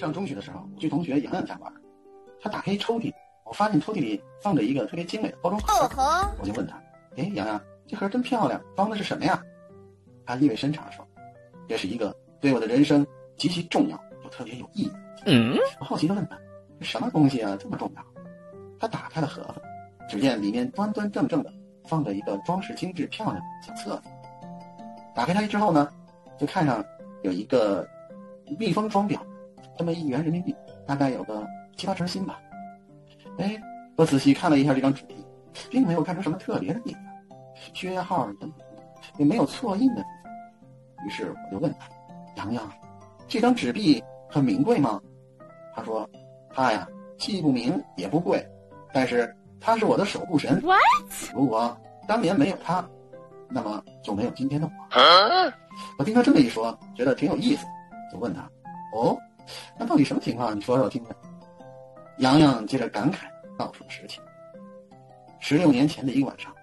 上中学的时候，去同学洋洋家玩，他打开一抽屉，我发现抽屉里放着一个特别精美的包装盒，我就问他：“哎，洋洋，这盒真漂亮，装的是什么呀？”他意味深长地说：“这是一个对我的人生极其重要又特别有意义。”嗯，我好奇地问他：“这什么东西啊，这么重要？”他打开了盒子，只见里面端端正正的放着一个装饰精致漂亮的小册子。打开它之后呢，就看上有一个密封装裱，这么一元人民币，大概有个七八成新吧。哎，我仔细看了一下这张纸币，并没有看出什么特别的地方，缺号等等，也没有错印的地方。于是我就问他：“洋洋，这张纸币很名贵吗？”他说：“它呀，既不名也不贵，但是它是我的守护神。如果当年没有它，那么就没有今天的我。”我听他这么一说，觉得挺有意思，就问他：“哦，那到底什么情况？你说说我听听。”洋洋接着感慨道出了实情：十六年前的一个晚上，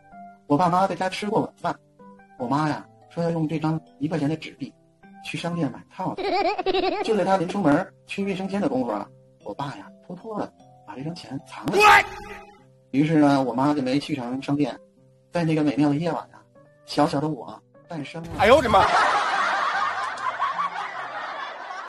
我爸妈在家吃过晚饭，我妈呀说要用这张一块钱的纸币。去商店买套子，就在他临出门去卫生间的功夫啊，我爸呀偷偷的把这张钱藏了起来。于是呢，我妈就没去成商店，在那个美妙的夜晚啊，小小的我诞生了。哎呦我的妈！